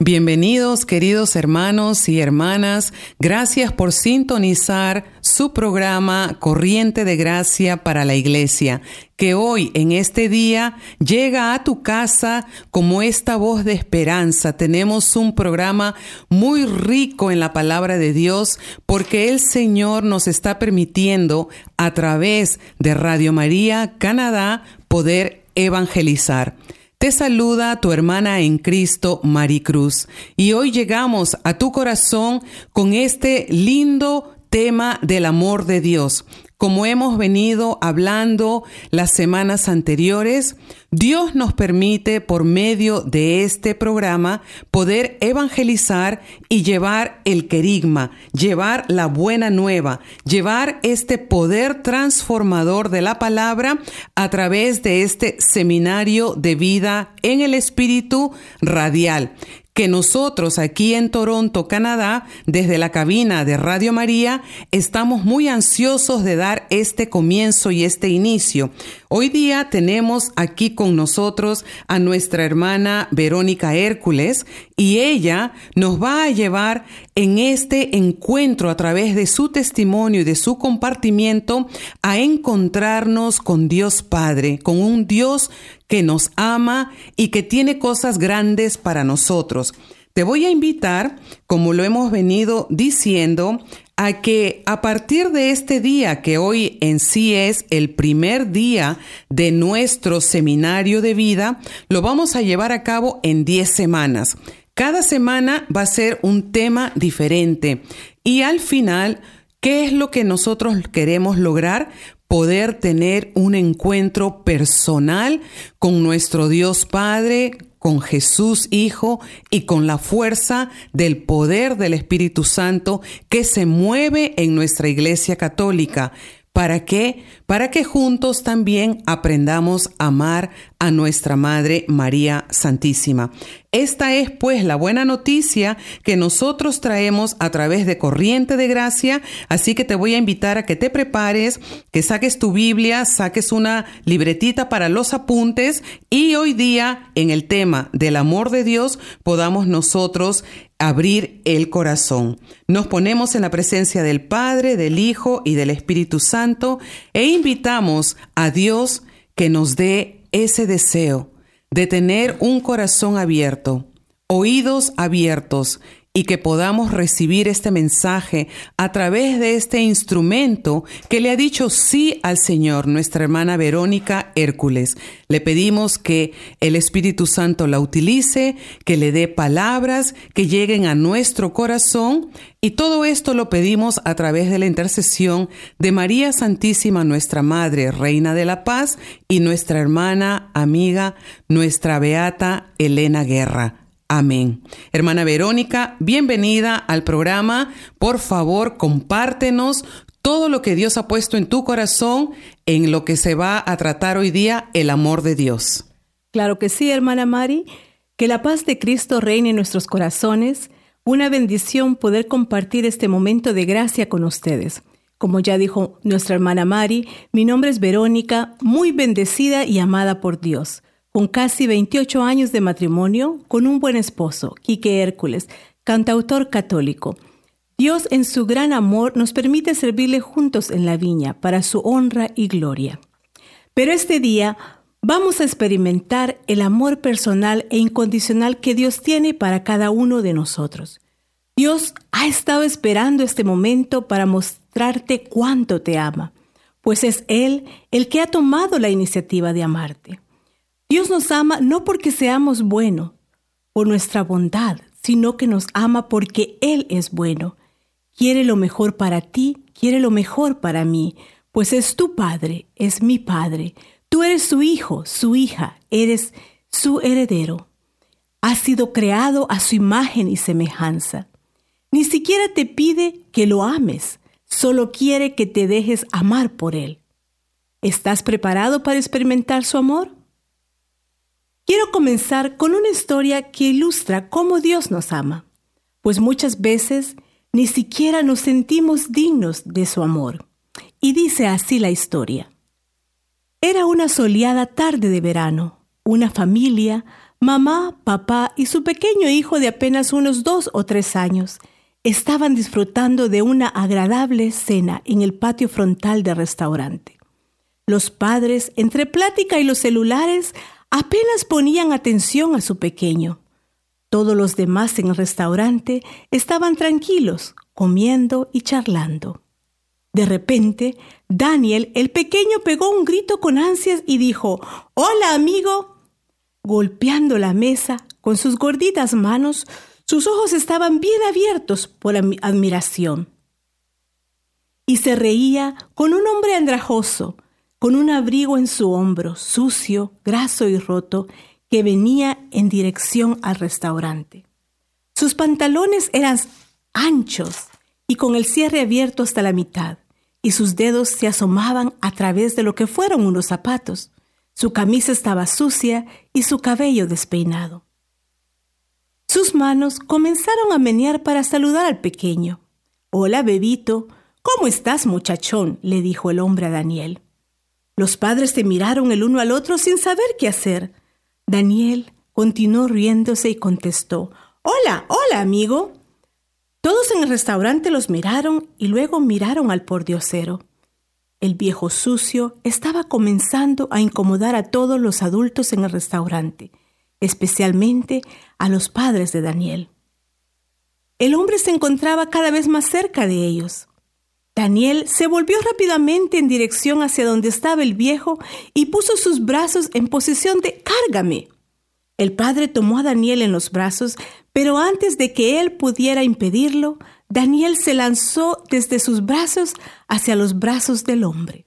Bienvenidos queridos hermanos y hermanas, gracias por sintonizar su programa Corriente de Gracia para la Iglesia, que hoy en este día llega a tu casa como esta voz de esperanza. Tenemos un programa muy rico en la palabra de Dios porque el Señor nos está permitiendo a través de Radio María Canadá poder evangelizar. Te saluda tu hermana en Cristo, Maricruz, y hoy llegamos a tu corazón con este lindo tema del amor de Dios. Como hemos venido hablando las semanas anteriores, Dios nos permite por medio de este programa poder evangelizar y llevar el querigma, llevar la buena nueva, llevar este poder transformador de la palabra a través de este seminario de vida en el espíritu radial que nosotros aquí en Toronto, Canadá, desde la cabina de Radio María, estamos muy ansiosos de dar este comienzo y este inicio. Hoy día tenemos aquí con nosotros a nuestra hermana Verónica Hércules y ella nos va a llevar en este encuentro a través de su testimonio y de su compartimiento a encontrarnos con Dios Padre, con un Dios que nos ama y que tiene cosas grandes para nosotros. Te voy a invitar, como lo hemos venido diciendo, a que a partir de este día, que hoy en sí es el primer día de nuestro seminario de vida, lo vamos a llevar a cabo en 10 semanas. Cada semana va a ser un tema diferente y al final, ¿qué es lo que nosotros queremos lograr? Poder tener un encuentro personal con nuestro Dios Padre, con Jesús Hijo y con la fuerza del poder del Espíritu Santo que se mueve en nuestra Iglesia Católica. ¿Para qué? Para que juntos también aprendamos a amar a nuestra Madre María Santísima. Esta es pues la buena noticia que nosotros traemos a través de Corriente de Gracia, así que te voy a invitar a que te prepares, que saques tu Biblia, saques una libretita para los apuntes y hoy día en el tema del amor de Dios podamos nosotros abrir el corazón. Nos ponemos en la presencia del Padre, del Hijo y del Espíritu Santo e invitamos a Dios que nos dé ese deseo de tener un corazón abierto, oídos abiertos y que podamos recibir este mensaje a través de este instrumento que le ha dicho sí al Señor, nuestra hermana Verónica Hércules. Le pedimos que el Espíritu Santo la utilice, que le dé palabras que lleguen a nuestro corazón y todo esto lo pedimos a través de la intercesión de María Santísima, nuestra Madre, Reina de la Paz, y nuestra hermana, amiga, nuestra Beata Elena Guerra. Amén. Hermana Verónica, bienvenida al programa. Por favor, compártenos todo lo que Dios ha puesto en tu corazón en lo que se va a tratar hoy día, el amor de Dios. Claro que sí, hermana Mari. Que la paz de Cristo reine en nuestros corazones. Una bendición poder compartir este momento de gracia con ustedes. Como ya dijo nuestra hermana Mari, mi nombre es Verónica, muy bendecida y amada por Dios con casi 28 años de matrimonio con un buen esposo, Quique Hércules, cantautor católico. Dios en su gran amor nos permite servirle juntos en la viña para su honra y gloria. Pero este día vamos a experimentar el amor personal e incondicional que Dios tiene para cada uno de nosotros. Dios ha estado esperando este momento para mostrarte cuánto te ama, pues es Él el que ha tomado la iniciativa de amarte. Dios nos ama no porque seamos buenos, por nuestra bondad, sino que nos ama porque Él es bueno. Quiere lo mejor para ti, quiere lo mejor para mí, pues es tu Padre, es mi Padre. Tú eres su hijo, su hija, eres su heredero. Has sido creado a su imagen y semejanza. Ni siquiera te pide que lo ames, solo quiere que te dejes amar por Él. ¿Estás preparado para experimentar su amor? Quiero comenzar con una historia que ilustra cómo Dios nos ama, pues muchas veces ni siquiera nos sentimos dignos de su amor. Y dice así la historia. Era una soleada tarde de verano. Una familia, mamá, papá y su pequeño hijo de apenas unos dos o tres años, estaban disfrutando de una agradable cena en el patio frontal del restaurante. Los padres, entre plática y los celulares, apenas ponían atención a su pequeño. Todos los demás en el restaurante estaban tranquilos, comiendo y charlando. De repente, Daniel, el pequeño, pegó un grito con ansias y dijo, Hola, amigo. Golpeando la mesa con sus gorditas manos, sus ojos estaban bien abiertos por admiración. Y se reía con un hombre andrajoso, con un abrigo en su hombro, sucio, graso y roto, que venía en dirección al restaurante. Sus pantalones eran anchos y con el cierre abierto hasta la mitad, y sus dedos se asomaban a través de lo que fueron unos zapatos. Su camisa estaba sucia y su cabello despeinado. Sus manos comenzaron a menear para saludar al pequeño. Hola, bebito. ¿Cómo estás, muchachón? le dijo el hombre a Daniel. Los padres se miraron el uno al otro sin saber qué hacer. Daniel continuó riéndose y contestó, Hola, hola, amigo. Todos en el restaurante los miraron y luego miraron al pordiosero. El viejo sucio estaba comenzando a incomodar a todos los adultos en el restaurante, especialmente a los padres de Daniel. El hombre se encontraba cada vez más cerca de ellos. Daniel se volvió rápidamente en dirección hacia donde estaba el viejo y puso sus brazos en posición de cárgame. El padre tomó a Daniel en los brazos, pero antes de que él pudiera impedirlo, Daniel se lanzó desde sus brazos hacia los brazos del hombre.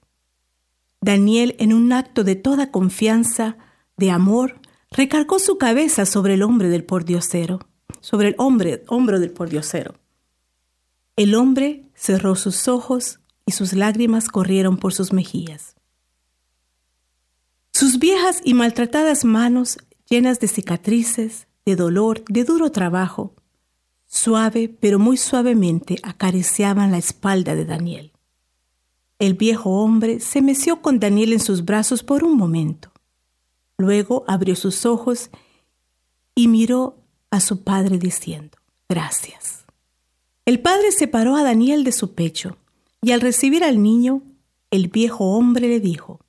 Daniel, en un acto de toda confianza, de amor, recargó su cabeza sobre el hombre del pordiosero, sobre el hombro del pordiosero. El hombre cerró sus ojos y sus lágrimas corrieron por sus mejillas. Sus viejas y maltratadas manos llenas de cicatrices, de dolor, de duro trabajo, suave pero muy suavemente acariciaban la espalda de Daniel. El viejo hombre se meció con Daniel en sus brazos por un momento. Luego abrió sus ojos y miró a su padre diciendo, gracias. El padre separó a Daniel de su pecho y al recibir al niño, el viejo hombre le dijo,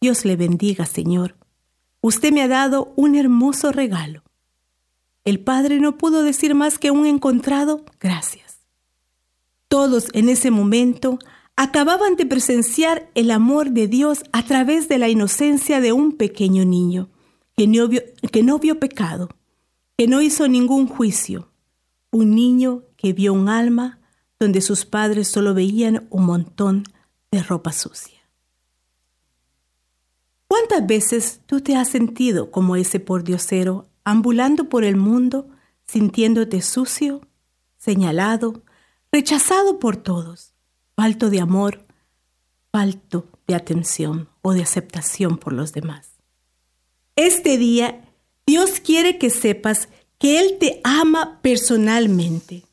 Dios le bendiga, Señor, Usted me ha dado un hermoso regalo. El padre no pudo decir más que un encontrado gracias. Todos en ese momento acababan de presenciar el amor de Dios a través de la inocencia de un pequeño niño que no vio, que no vio pecado, que no hizo ningún juicio, un niño que vio un alma donde sus padres solo veían un montón de ropa sucia. ¿Cuántas veces tú te has sentido como ese pordiosero, ambulando por el mundo, sintiéndote sucio, señalado, rechazado por todos, falto de amor, falto de atención o de aceptación por los demás? Este día, Dios quiere que sepas que Él te ama personalmente.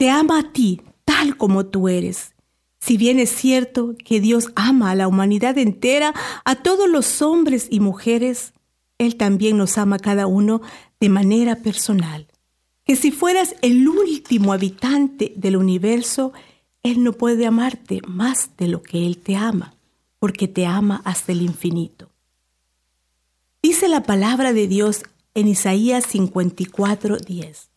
Te ama a ti tal como tú eres si bien es cierto que Dios ama a la humanidad entera, a todos los hombres y mujeres, Él también nos ama a cada uno de manera personal. que si fueras el último habitante del universo, Él no puede amarte más de lo que Él te ama, porque te ama hasta el infinito. Dice la palabra de Dios en Isaías 54, 10.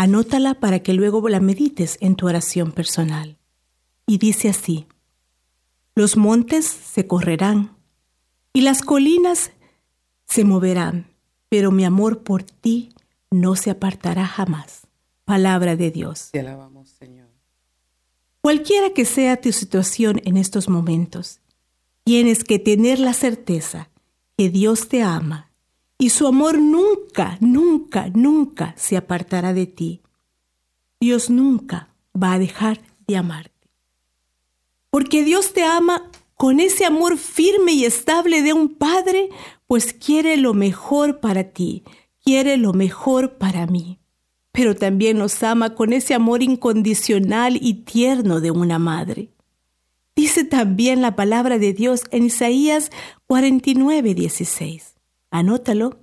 Anótala para que luego la medites en tu oración personal. Y dice así, los montes se correrán y las colinas se moverán, pero mi amor por ti no se apartará jamás. Palabra de Dios. Te alabamos, Señor. Cualquiera que sea tu situación en estos momentos, tienes que tener la certeza que Dios te ama y su amor nunca, nunca, nunca se apartará de ti. Dios nunca va a dejar de amarte. Porque Dios te ama con ese amor firme y estable de un padre, pues quiere lo mejor para ti, quiere lo mejor para mí. Pero también nos ama con ese amor incondicional y tierno de una madre. Dice también la palabra de Dios en Isaías 49, 16. Anótalo.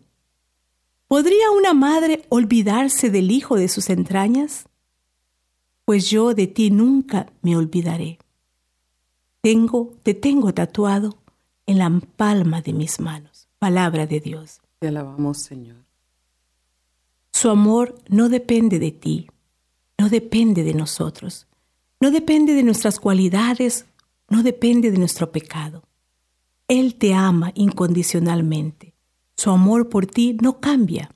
¿Podría una madre olvidarse del hijo de sus entrañas? Pues yo de ti nunca me olvidaré. Tengo, te tengo tatuado en la palma de mis manos. Palabra de Dios. Te alabamos, Señor. Su amor no depende de ti, no depende de nosotros, no depende de nuestras cualidades, no depende de nuestro pecado. Él te ama incondicionalmente. Su amor por ti no cambia,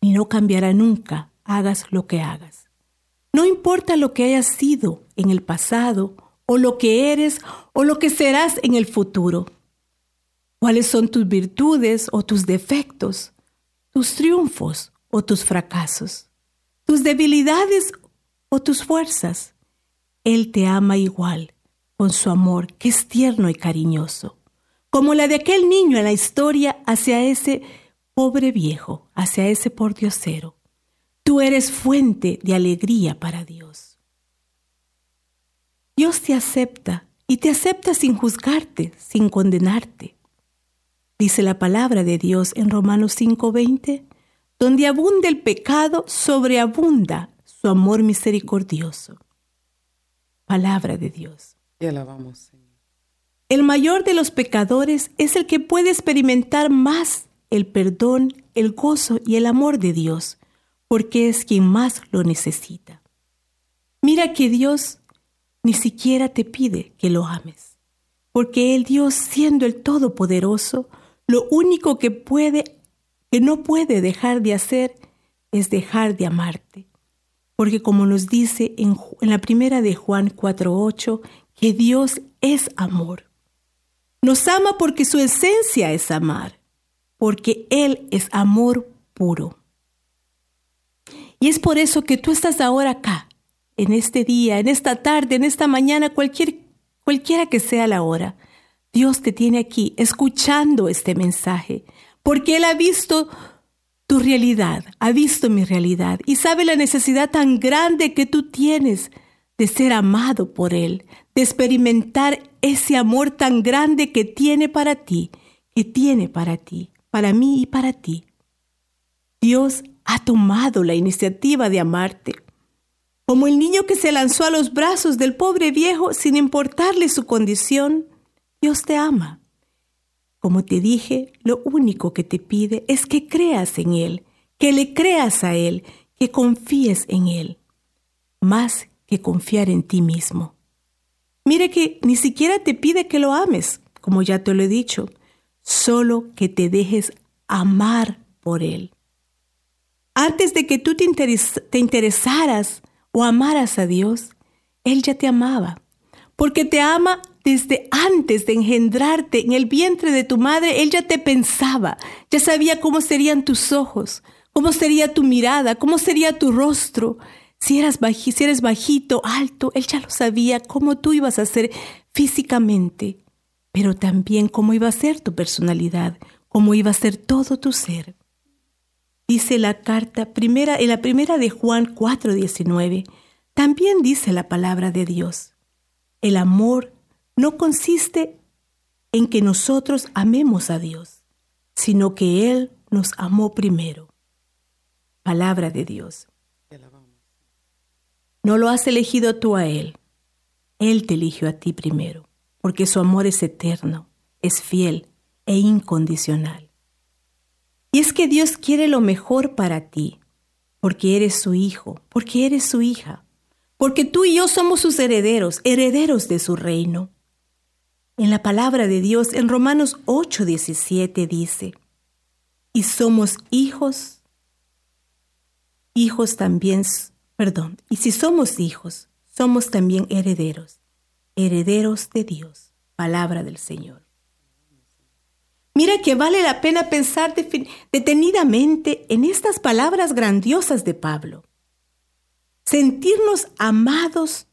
ni no cambiará nunca, hagas lo que hagas. No importa lo que hayas sido en el pasado, o lo que eres, o lo que serás en el futuro. ¿Cuáles son tus virtudes o tus defectos, tus triunfos o tus fracasos, tus debilidades o tus fuerzas? Él te ama igual, con su amor que es tierno y cariñoso como la de aquel niño en la historia hacia ese pobre viejo, hacia ese pordiosero. Tú eres fuente de alegría para Dios. Dios te acepta y te acepta sin juzgarte, sin condenarte. Dice la palabra de Dios en Romanos 5:20, donde abunda el pecado, sobreabunda su amor misericordioso. Palabra de Dios. Y alabamos. El mayor de los pecadores es el que puede experimentar más el perdón, el gozo y el amor de Dios, porque es quien más lo necesita. Mira que Dios ni siquiera te pide que lo ames, porque el Dios, siendo el Todopoderoso, lo único que puede, que no puede dejar de hacer, es dejar de amarte. Porque como nos dice en, en la primera de Juan 4.8, que Dios es amor. Nos ama porque su esencia es amar, porque Él es amor puro. Y es por eso que tú estás ahora acá, en este día, en esta tarde, en esta mañana, cualquier, cualquiera que sea la hora. Dios te tiene aquí escuchando este mensaje, porque Él ha visto tu realidad, ha visto mi realidad y sabe la necesidad tan grande que tú tienes de ser amado por Él, de experimentar ese amor tan grande que tiene para ti, que tiene para ti, para mí y para ti. Dios ha tomado la iniciativa de amarte. Como el niño que se lanzó a los brazos del pobre viejo sin importarle su condición, Dios te ama. Como te dije, lo único que te pide es que creas en Él, que le creas a Él, que confíes en Él. Más que confiar en ti mismo. Mire que ni siquiera te pide que lo ames, como ya te lo he dicho, solo que te dejes amar por Él. Antes de que tú te, te interesaras o amaras a Dios, Él ya te amaba, porque te ama desde antes de engendrarte en el vientre de tu madre, Él ya te pensaba, ya sabía cómo serían tus ojos, cómo sería tu mirada, cómo sería tu rostro. Si, eras si eres bajito, alto, Él ya lo sabía cómo tú ibas a ser físicamente, pero también cómo iba a ser tu personalidad, cómo iba a ser todo tu ser. Dice la carta primera, en la primera de Juan 4:19, también dice la palabra de Dios. El amor no consiste en que nosotros amemos a Dios, sino que Él nos amó primero. Palabra de Dios. No lo has elegido tú a Él. Él te eligió a ti primero, porque su amor es eterno, es fiel e incondicional. Y es que Dios quiere lo mejor para ti, porque eres su hijo, porque eres su hija, porque tú y yo somos sus herederos, herederos de su reino. En la palabra de Dios, en Romanos 8:17 dice, y somos hijos, hijos también, perdón, y si somos hijos, somos también herederos, herederos de Dios, palabra del Señor. Mira que vale la pena pensar detenidamente en estas palabras grandiosas de Pablo. Sentirnos amados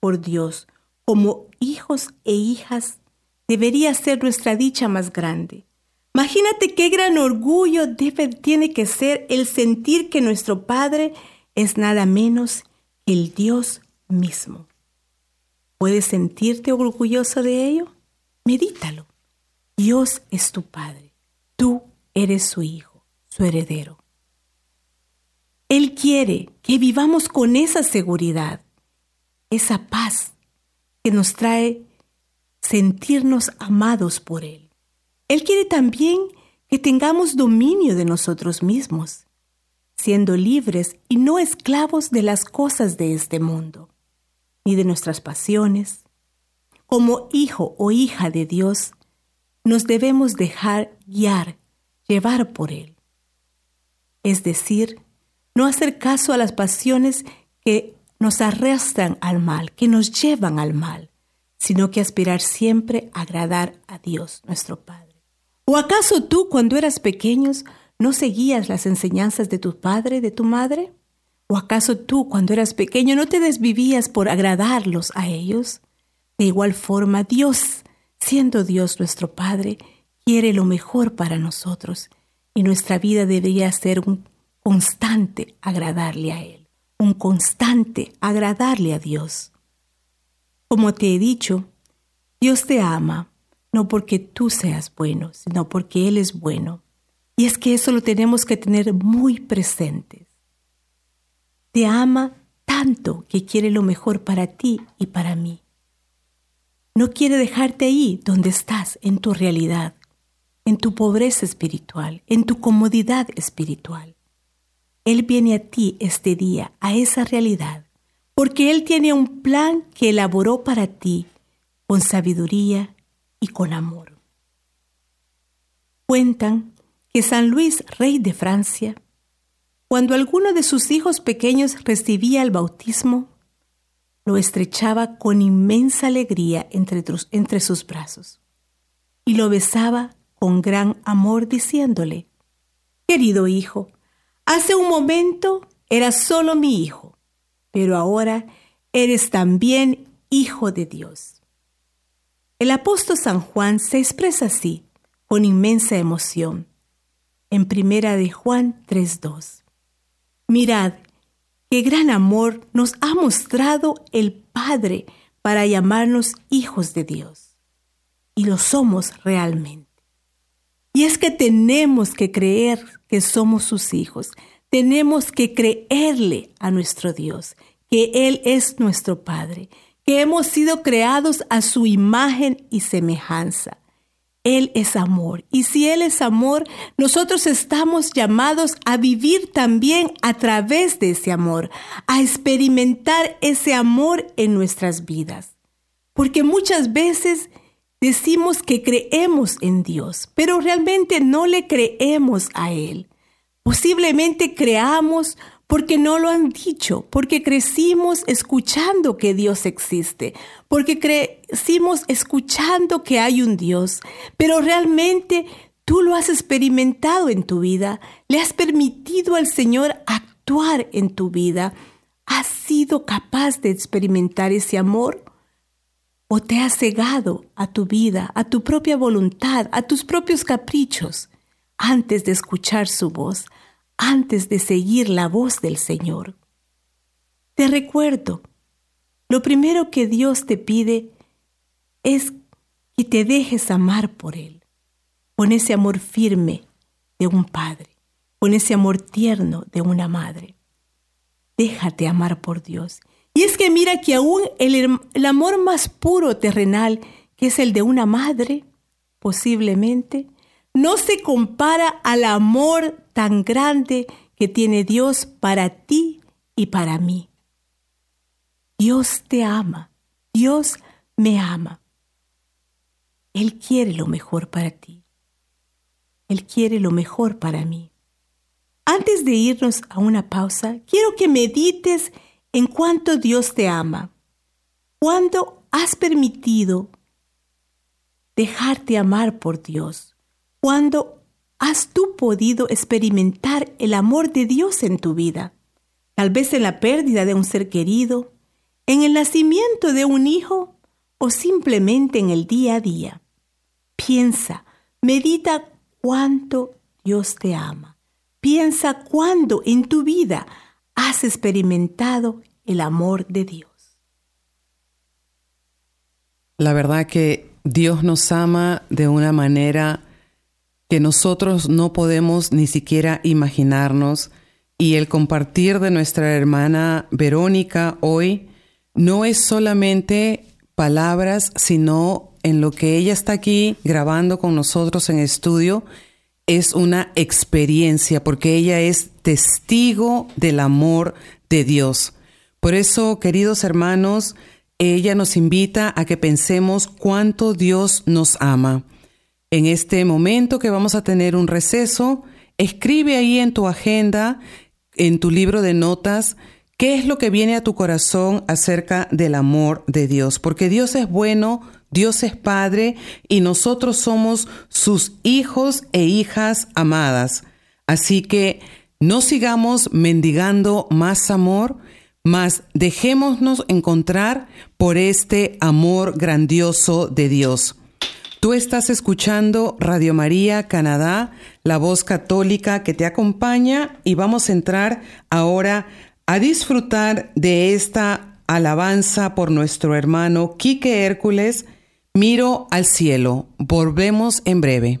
por Dios como hijos e hijas debería ser nuestra dicha más grande. Imagínate qué gran orgullo debe, tiene que ser el sentir que nuestro Padre es nada menos que el Dios mismo. ¿Puedes sentirte orgulloso de ello? Medítalo. Dios es tu Padre. Tú eres su Hijo, su heredero. Él quiere que vivamos con esa seguridad, esa paz que nos trae sentirnos amados por Él. Él quiere también que tengamos dominio de nosotros mismos, siendo libres y no esclavos de las cosas de este mundo, ni de nuestras pasiones. Como hijo o hija de Dios, nos debemos dejar guiar, llevar por Él. Es decir, no hacer caso a las pasiones que nos arrastran al mal, que nos llevan al mal, sino que aspirar siempre a agradar a Dios nuestro Padre. ¿O acaso tú cuando eras pequeños no seguías las enseñanzas de tu padre, de tu madre? ¿O acaso tú cuando eras pequeño no te desvivías por agradarlos a ellos? De igual forma, Dios, siendo Dios nuestro Padre, quiere lo mejor para nosotros y nuestra vida debería ser un constante agradarle a Él, un constante agradarle a Dios. Como te he dicho, Dios te ama, no porque tú seas bueno, sino porque Él es bueno. Y es que eso lo tenemos que tener muy presente. Te ama tanto que quiere lo mejor para ti y para mí. No quiere dejarte ahí donde estás, en tu realidad, en tu pobreza espiritual, en tu comodidad espiritual. Él viene a ti este día, a esa realidad, porque Él tiene un plan que elaboró para ti con sabiduría y con amor. Cuentan que San Luis, rey de Francia, cuando alguno de sus hijos pequeños recibía el bautismo, lo estrechaba con inmensa alegría entre, sus brazos y lo besaba con gran amor diciéndole, Querido hijo, hace un momento eras solo mi hijo pero ahora eres también hijo de Dios. El apóstol San Juan se expresa así, con inmensa emoción, en primera de Juan 3.2. Mirad, qué gran amor nos ha mostrado el Padre para llamarnos hijos de Dios. Y lo somos realmente. Y es que tenemos que creer que somos sus hijos, tenemos que creerle a nuestro Dios, que Él es nuestro Padre, que hemos sido creados a su imagen y semejanza. Él es amor. Y si Él es amor, nosotros estamos llamados a vivir también a través de ese amor, a experimentar ese amor en nuestras vidas. Porque muchas veces decimos que creemos en Dios, pero realmente no le creemos a Él. Posiblemente creamos porque no lo han dicho, porque crecimos escuchando que Dios existe, porque crecimos escuchando que hay un Dios, pero realmente tú lo has experimentado en tu vida, le has permitido al Señor actuar en tu vida, has sido capaz de experimentar ese amor o te has cegado a tu vida, a tu propia voluntad, a tus propios caprichos antes de escuchar su voz, antes de seguir la voz del Señor. Te recuerdo, lo primero que Dios te pide es que te dejes amar por Él, con ese amor firme de un padre, con ese amor tierno de una madre. déjate amar por Dios. Y es que mira que aún el, el amor más puro terrenal, que es el de una madre, posiblemente, no se compara al amor tan grande que tiene Dios para ti y para mí. Dios te ama, Dios me ama. Él quiere lo mejor para ti. Él quiere lo mejor para mí. Antes de irnos a una pausa, quiero que medites en cuánto Dios te ama. ¿Cuándo has permitido dejarte amar por Dios? ¿Cuándo has tú podido experimentar el amor de Dios en tu vida? Tal vez en la pérdida de un ser querido, en el nacimiento de un hijo o simplemente en el día a día. Piensa, medita cuánto Dios te ama. Piensa cuándo en tu vida has experimentado el amor de Dios. La verdad que Dios nos ama de una manera que nosotros no podemos ni siquiera imaginarnos y el compartir de nuestra hermana Verónica hoy no es solamente palabras, sino en lo que ella está aquí grabando con nosotros en estudio, es una experiencia, porque ella es testigo del amor de Dios. Por eso, queridos hermanos, ella nos invita a que pensemos cuánto Dios nos ama. En este momento que vamos a tener un receso, escribe ahí en tu agenda, en tu libro de notas, qué es lo que viene a tu corazón acerca del amor de Dios, porque Dios es bueno, Dios es Padre y nosotros somos sus hijos e hijas amadas. Así que no sigamos mendigando más amor, mas dejémonos encontrar por este amor grandioso de Dios. Tú estás escuchando Radio María Canadá, la voz católica que te acompaña y vamos a entrar ahora a disfrutar de esta alabanza por nuestro hermano Quique Hércules Miro al cielo. Volvemos en breve.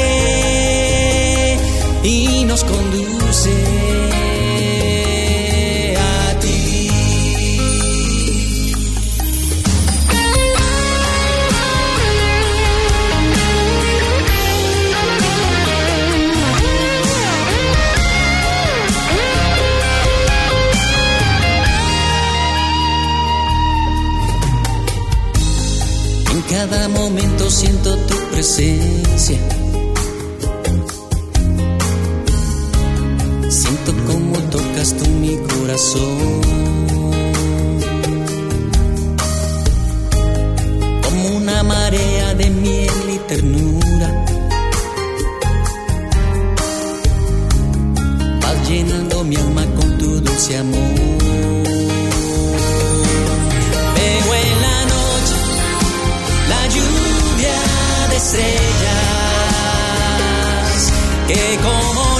siento tu presencia. Siento cómo tocas tú mi corazón. Como una marea de miel y ternura. Vas llenando dulce amor. Estrellas que como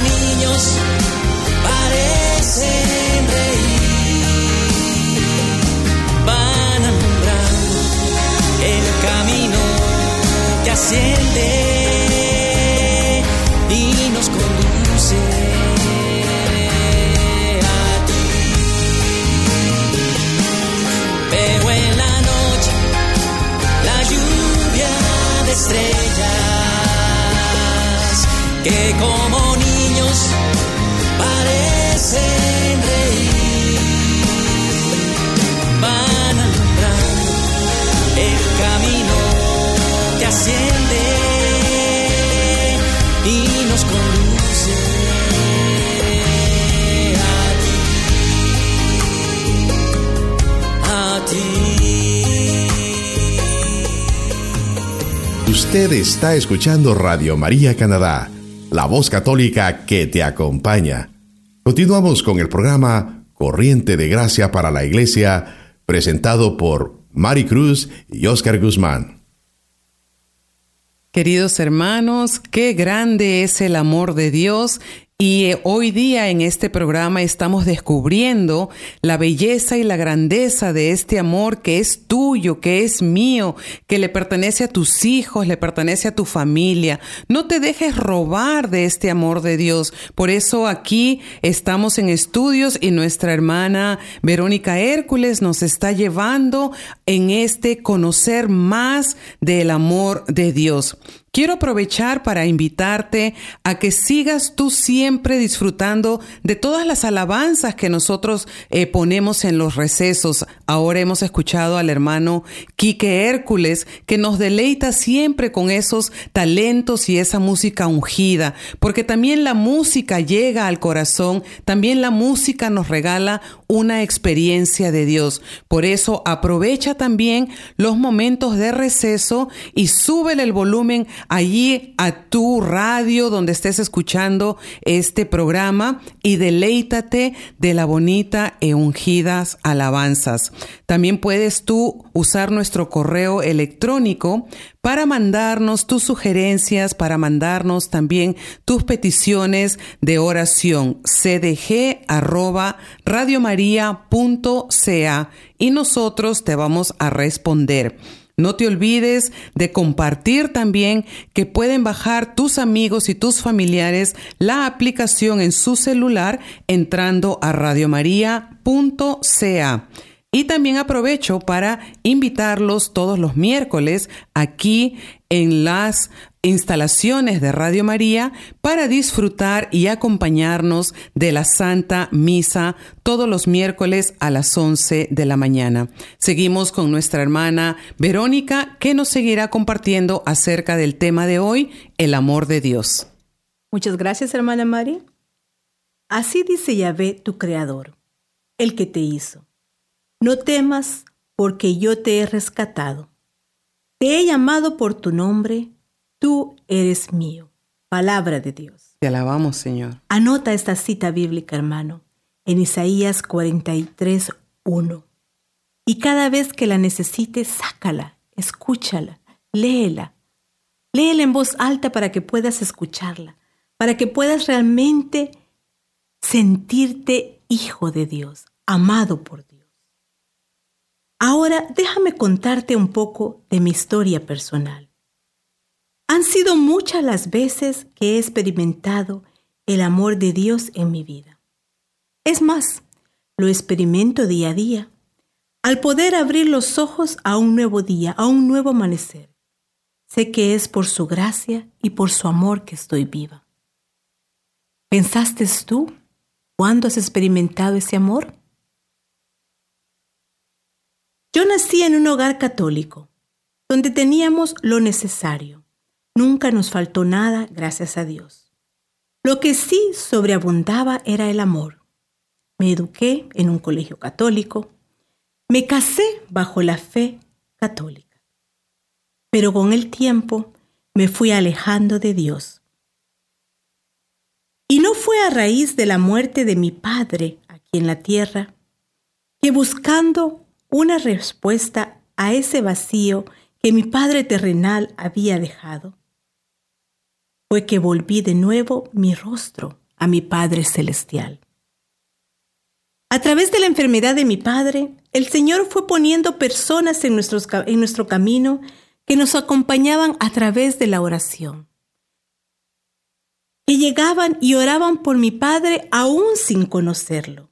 Está escuchando Radio María Canadá, la voz católica que te acompaña. Continuamos con el programa Corriente de Gracia para la Iglesia, presentado por Mari Cruz y Oscar Guzmán. Queridos hermanos, qué grande es el amor de Dios y eh, hoy día en este programa estamos descubriendo la belleza y la grandeza de este amor que es tuyo, que es mío, que le pertenece a tus hijos, le pertenece a tu familia. No te dejes robar de este amor de Dios. Por eso aquí estamos en estudios y nuestra hermana Verónica Hércules nos está llevando en este conocer más del amor de Dios. Quiero aprovechar para invitarte a que sigas tú siempre disfrutando de todas las alabanzas que nosotros eh, ponemos en los recesos. Ahora hemos escuchado al hermano Quique Hércules que nos deleita siempre con esos talentos y esa música ungida, porque también la música llega al corazón, también la música nos regala una experiencia de Dios. Por eso aprovecha también los momentos de receso y súbele el volumen allí a tu radio donde estés escuchando este programa y deleítate de la bonita e ungidas alabanzas. También puedes tú usar nuestro correo electrónico para mandarnos tus sugerencias, para mandarnos también tus peticiones de oración. cdg arroba y nosotros te vamos a responder. No te olvides de compartir también que pueden bajar tus amigos y tus familiares la aplicación en su celular entrando a radiomaria.ca. Y también aprovecho para invitarlos todos los miércoles aquí en las instalaciones de Radio María para disfrutar y acompañarnos de la Santa Misa todos los miércoles a las 11 de la mañana. Seguimos con nuestra hermana Verónica que nos seguirá compartiendo acerca del tema de hoy, el amor de Dios. Muchas gracias, hermana Mari. Así dice Yahvé, tu creador, el que te hizo. No temas, porque yo te he rescatado. Te he llamado por tu nombre, tú eres mío. Palabra de Dios. Te alabamos, Señor. Anota esta cita bíblica, hermano, en Isaías 43, 1. Y cada vez que la necesites, sácala, escúchala, léela. Léela en voz alta para que puedas escucharla, para que puedas realmente sentirte hijo de Dios, amado por Dios. Ahora déjame contarte un poco de mi historia personal. Han sido muchas las veces que he experimentado el amor de Dios en mi vida. Es más, lo experimento día a día, al poder abrir los ojos a un nuevo día, a un nuevo amanecer. Sé que es por su gracia y por su amor que estoy viva. ¿Pensaste tú cuándo has experimentado ese amor? Yo nací en un hogar católico, donde teníamos lo necesario. Nunca nos faltó nada, gracias a Dios. Lo que sí sobreabundaba era el amor. Me eduqué en un colegio católico. Me casé bajo la fe católica. Pero con el tiempo me fui alejando de Dios. Y no fue a raíz de la muerte de mi padre, aquí en la tierra, que buscando una respuesta a ese vacío que mi Padre terrenal había dejado, fue que volví de nuevo mi rostro a mi Padre celestial. A través de la enfermedad de mi Padre, el Señor fue poniendo personas en, en nuestro camino que nos acompañaban a través de la oración que llegaban y oraban por mi padre aún sin conocerlo.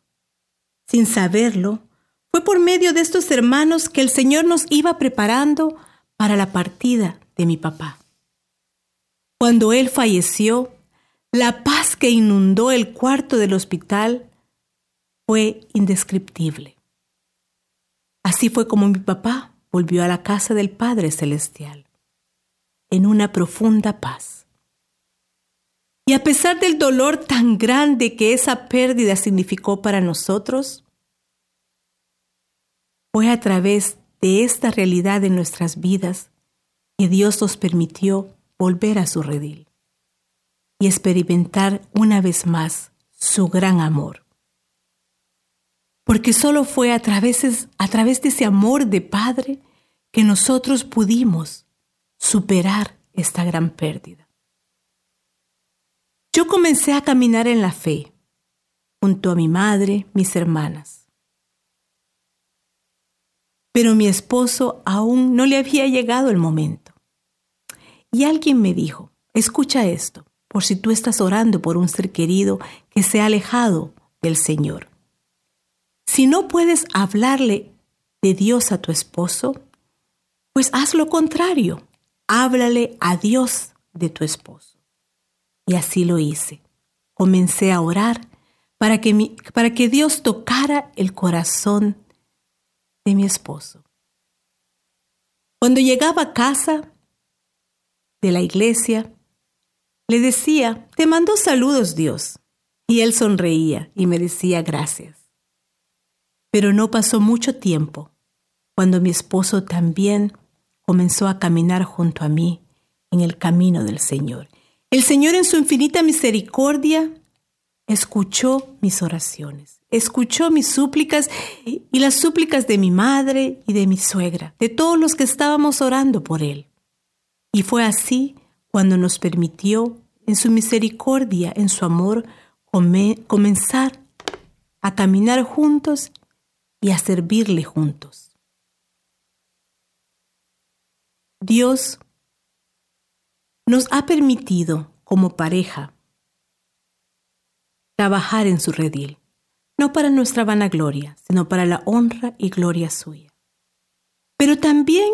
Sin saberlo, fue por medio de estos hermanos que el Señor nos iba preparando para la partida de mi papá. Cuando él falleció, la paz que inundó el cuarto del hospital fue indescriptible. Así fue como mi papá volvió a la casa del Padre Celestial, en una profunda paz. Y a pesar del dolor tan grande que esa pérdida significó para nosotros, fue a través de esta realidad en nuestras vidas que Dios nos permitió volver a su redil y experimentar una vez más su gran amor. Porque solo fue a través, a través de ese amor de Padre que nosotros pudimos superar esta gran pérdida. Yo comencé a caminar en la fe, junto a mi madre, mis hermanas. Pero mi esposo aún no le había llegado el momento. Y alguien me dijo, escucha esto, por si tú estás orando por un ser querido que se ha alejado del Señor. Si no puedes hablarle de Dios a tu esposo, pues haz lo contrario, háblale a Dios de tu esposo. Y así lo hice. Comencé a orar para que, para que Dios tocara el corazón de mi esposo. Cuando llegaba a casa de la iglesia, le decía, te mando saludos Dios. Y él sonreía y me decía gracias. Pero no pasó mucho tiempo cuando mi esposo también comenzó a caminar junto a mí en el camino del Señor. El Señor en su infinita misericordia escuchó mis oraciones, escuchó mis súplicas y las súplicas de mi madre y de mi suegra, de todos los que estábamos orando por Él. Y fue así cuando nos permitió, en su misericordia, en su amor, comenzar a caminar juntos y a servirle juntos. Dios nos ha permitido como pareja trabajar en su redil, no para nuestra vanagloria, sino para la honra y gloria suya. Pero también,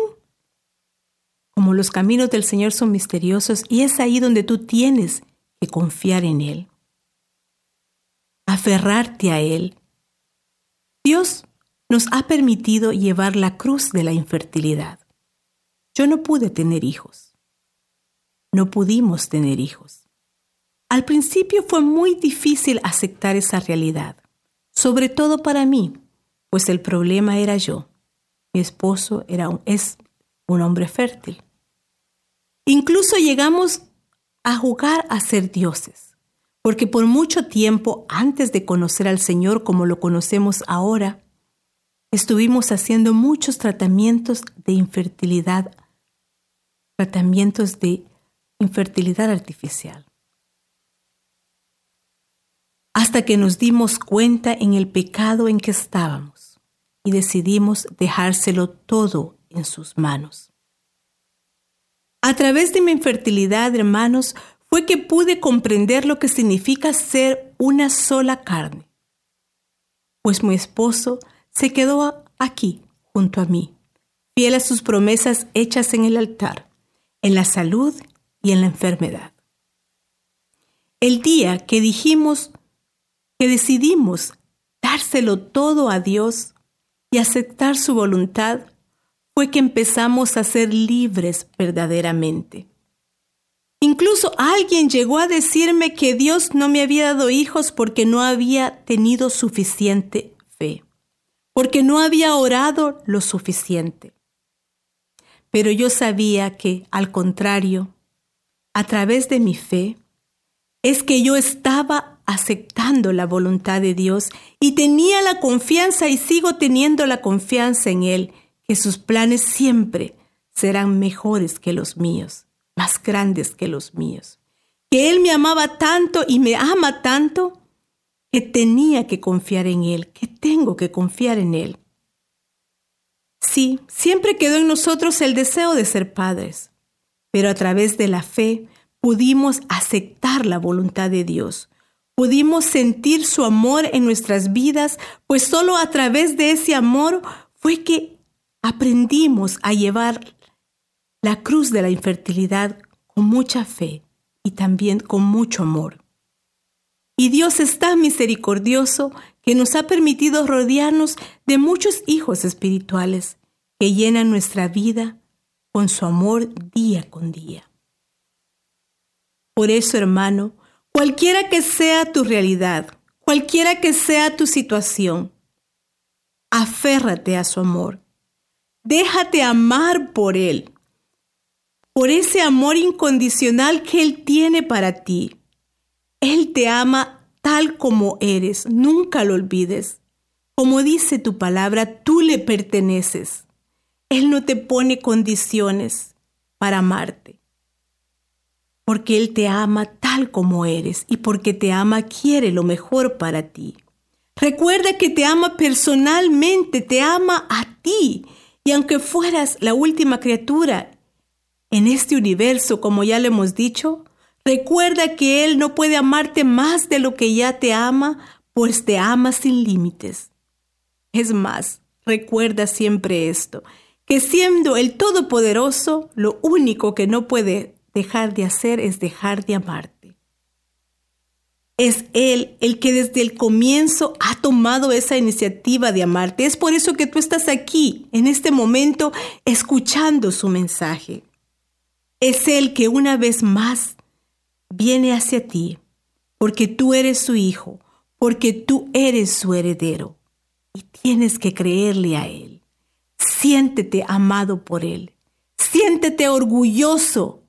como los caminos del Señor son misteriosos, y es ahí donde tú tienes que confiar en Él, aferrarte a Él, Dios nos ha permitido llevar la cruz de la infertilidad. Yo no pude tener hijos no pudimos tener hijos. Al principio fue muy difícil aceptar esa realidad, sobre todo para mí, pues el problema era yo. Mi esposo era es un hombre fértil. Incluso llegamos a jugar a ser dioses, porque por mucho tiempo antes de conocer al Señor como lo conocemos ahora, estuvimos haciendo muchos tratamientos de infertilidad, tratamientos de infertilidad artificial. Hasta que nos dimos cuenta en el pecado en que estábamos y decidimos dejárselo todo en sus manos. A través de mi infertilidad, hermanos, fue que pude comprender lo que significa ser una sola carne. Pues mi esposo se quedó aquí, junto a mí, fiel a sus promesas hechas en el altar, en la salud y en la enfermedad. El día que dijimos, que decidimos dárselo todo a Dios y aceptar su voluntad, fue que empezamos a ser libres verdaderamente. Incluso alguien llegó a decirme que Dios no me había dado hijos porque no había tenido suficiente fe, porque no había orado lo suficiente. Pero yo sabía que, al contrario, a través de mi fe, es que yo estaba aceptando la voluntad de Dios y tenía la confianza y sigo teniendo la confianza en Él, que sus planes siempre serán mejores que los míos, más grandes que los míos. Que Él me amaba tanto y me ama tanto que tenía que confiar en Él, que tengo que confiar en Él. Sí, siempre quedó en nosotros el deseo de ser padres, pero a través de la fe pudimos aceptar la voluntad de Dios, pudimos sentir su amor en nuestras vidas, pues solo a través de ese amor fue que aprendimos a llevar la cruz de la infertilidad con mucha fe y también con mucho amor. Y Dios es tan misericordioso que nos ha permitido rodearnos de muchos hijos espirituales que llenan nuestra vida con su amor día con día. Por eso, hermano, cualquiera que sea tu realidad, cualquiera que sea tu situación, aférrate a su amor. Déjate amar por Él, por ese amor incondicional que Él tiene para ti. Él te ama tal como eres, nunca lo olvides. Como dice tu palabra, tú le perteneces. Él no te pone condiciones para amarte, porque Él te ama tal como eres y porque te ama quiere lo mejor para ti. Recuerda que te ama personalmente, te ama a ti. Y aunque fueras la última criatura en este universo, como ya le hemos dicho, Recuerda que Él no puede amarte más de lo que ya te ama, pues te ama sin límites. Es más, recuerda siempre esto, que siendo el Todopoderoso, lo único que no puede dejar de hacer es dejar de amarte. Es Él el que desde el comienzo ha tomado esa iniciativa de amarte. Es por eso que tú estás aquí, en este momento, escuchando su mensaje. Es Él que una vez más viene hacia ti, porque tú eres su hijo, porque tú eres su heredero, y tienes que creerle a Él. Siéntete amado por Él. Siéntete orgulloso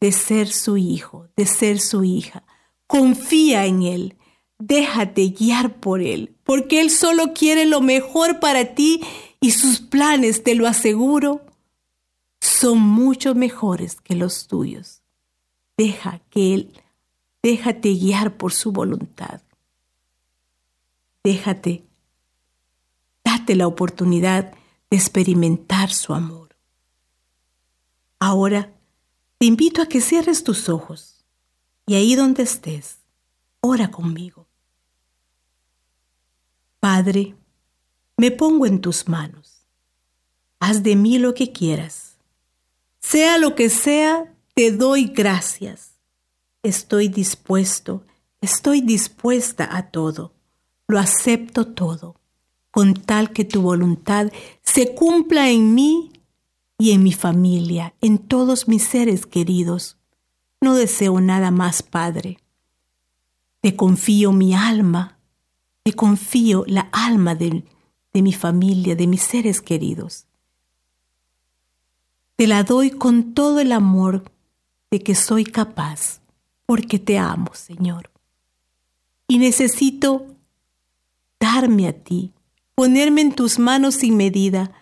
de ser su hijo, de ser su hija. Confía en Él. Déjate guiar por Él, porque Él solo quiere lo mejor para ti y sus planes, te lo aseguro, son mucho mejores que los tuyos. Deja que Él, déjate guiar por su voluntad. Déjate, date la oportunidad de experimentar su amor. Ahora te invito a que cierres tus ojos y ahí donde estés, ora conmigo. Padre, me pongo en tus manos. Haz de mí lo que quieras. Sea lo que sea, te doy gracias. Estoy dispuesto, estoy dispuesta a todo. Lo acepto todo, con tal que tu voluntad se cumpla en mí y en mi familia, en todos mis seres queridos. No deseo nada más, Padre. Te confío mi alma, te confío la alma de, mi familia, de mis seres queridos. Te la doy con todo el amor de que soy capaz, porque te amo, Señor. Y necesito darme a ti, ponerme en tus manos sin medida,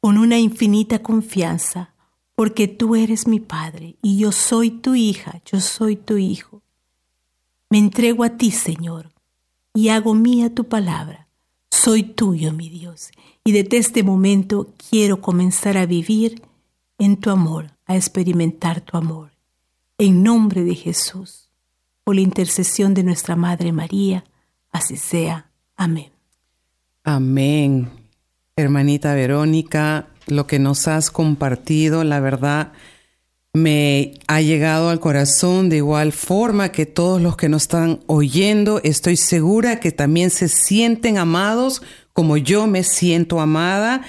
con una infinita confianza, porque tú eres mi Padre y yo soy tu hija, yo soy tu hijo. Me entrego a ti, Señor, y hago mía tu palabra. Soy tuyo, mi Dios, y desde este momento quiero comenzar a vivir en tu amor, a experimentar tu amor. En nombre de Jesús, por la intercesión de nuestra Madre María, así sea. Amén. Amén. Hermanita Verónica, lo que nos has compartido, la verdad, me ha llegado al corazón de igual forma que todos los que nos están oyendo. Estoy segura que también se sienten amados como yo me siento amada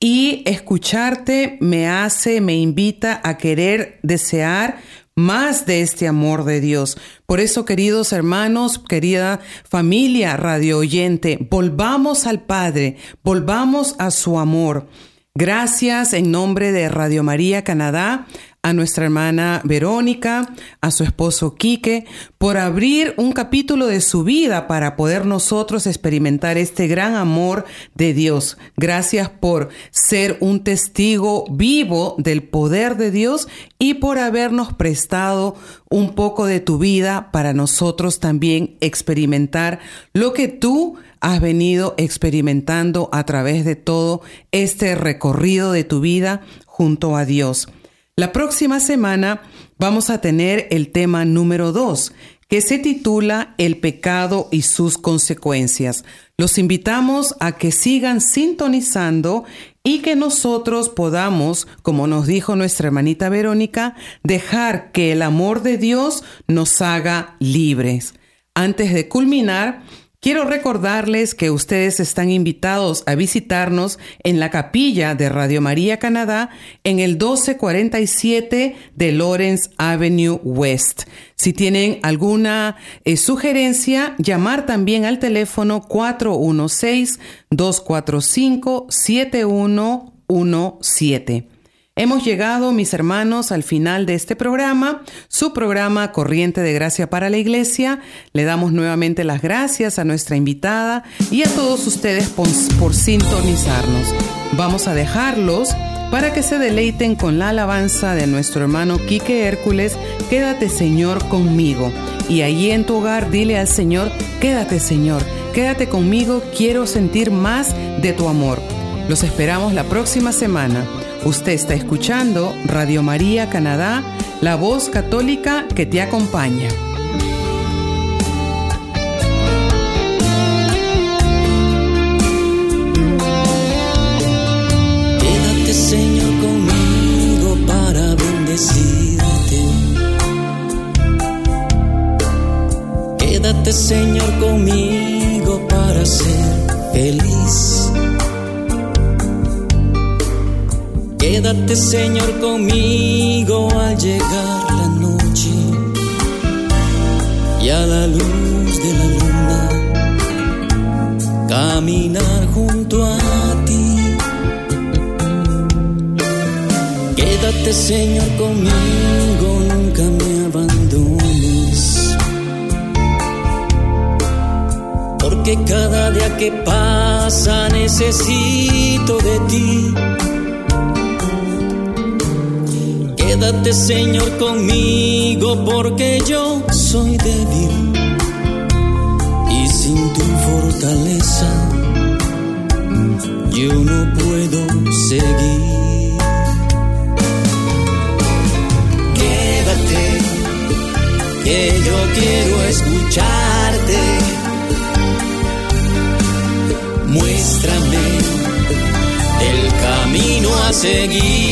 y escucharte me hace, me invita a querer desear más de este amor de Dios. Por eso, queridos hermanos, querida familia radio oyente, volvamos al Padre, volvamos a su amor. Gracias en nombre de Radio María Canadá a nuestra hermana Verónica, a su esposo Quique, por abrir un capítulo de su vida para poder nosotros experimentar este gran amor de Dios. Gracias por ser un testigo vivo del poder de Dios y por habernos prestado un poco de tu vida para nosotros también experimentar lo que tú has venido experimentando a través de todo este recorrido de tu vida junto a Dios. La próxima semana vamos a tener el tema número 2, que se titula El pecado y sus consecuencias. Los invitamos a que sigan sintonizando y que nosotros podamos, como nos dijo nuestra hermanita Verónica, dejar que el amor de Dios nos haga libres. Antes de culminar, Quiero recordarles que ustedes están invitados a visitarnos en la capilla de Radio María Canadá en el 1247 de Lawrence Avenue West. Si tienen alguna eh, sugerencia, llamar también al teléfono 416-245-7117. Hemos llegado, mis hermanos, al final de este programa, su programa Corriente de Gracia para la Iglesia. Le damos nuevamente las gracias a nuestra invitada y a todos ustedes por, sintonizarnos. Vamos a dejarlos para que se deleiten con la alabanza de nuestro hermano Quique Hércules, Quédate Señor conmigo. Y allí en tu hogar dile al Señor, Quédate Señor, quédate conmigo, quiero sentir más de tu amor. Los esperamos la próxima semana. Usted está escuchando Radio María Canadá, la voz católica que te acompaña. Quédate Señor conmigo para bendecirte. Quédate Señor conmigo para ser Quédate Señor conmigo al llegar la noche y a la luz de la luna caminar junto a ti. Quédate Señor conmigo, nunca me abandones. Porque cada día que pasa necesito de ti. Quédate Señor conmigo porque yo soy débil y sin tu fortaleza yo no puedo seguir. Quédate, que yo quiero escucharte. Muéstrame el camino a seguir.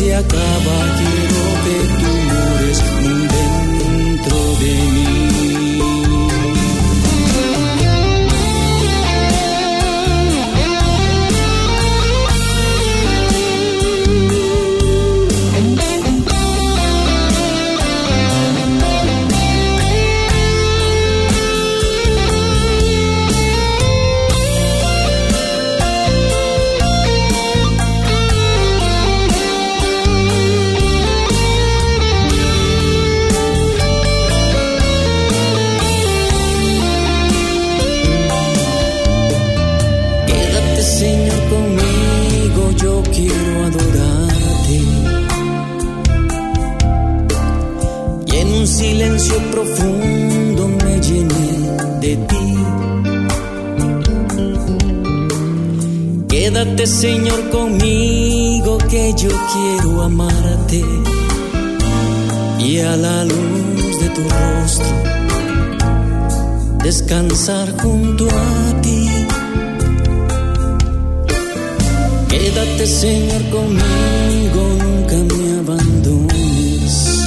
Se acaba. Quiero Quédate Señor conmigo, nunca me abandones.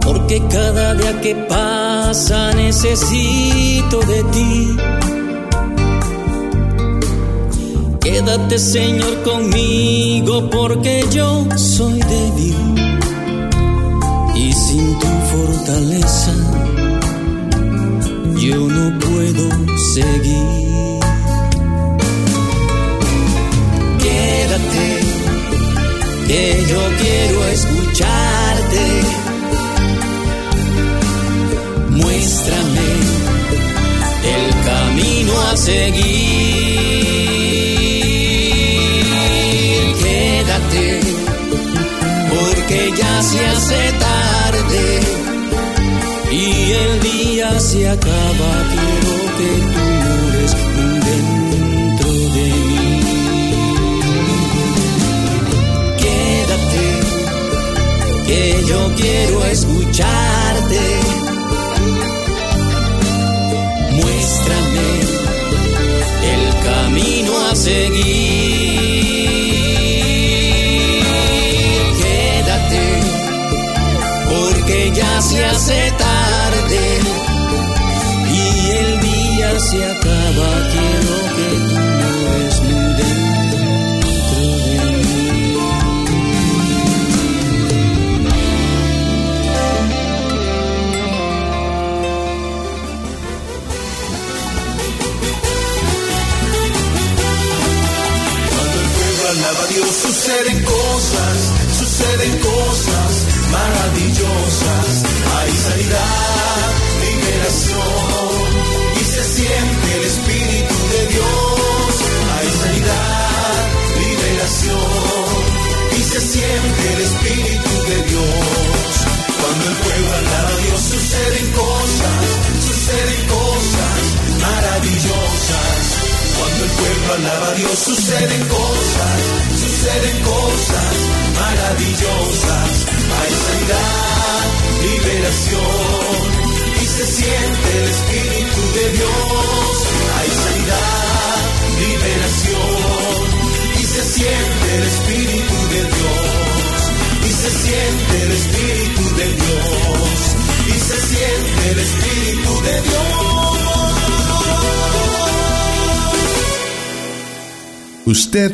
Porque cada día que pasa necesito de ti. Quédate Señor conmigo porque yo soy débil y sin tu fortaleza, yo no puedo seguir. Que yo quiero escucharte. Muéstrame el camino a seguir. ya se hace tarde y el día se acaba. Quiero que yo quiero escucharte. Muéstrame el camino a seguir. ya se hace tarde y el día se acaba.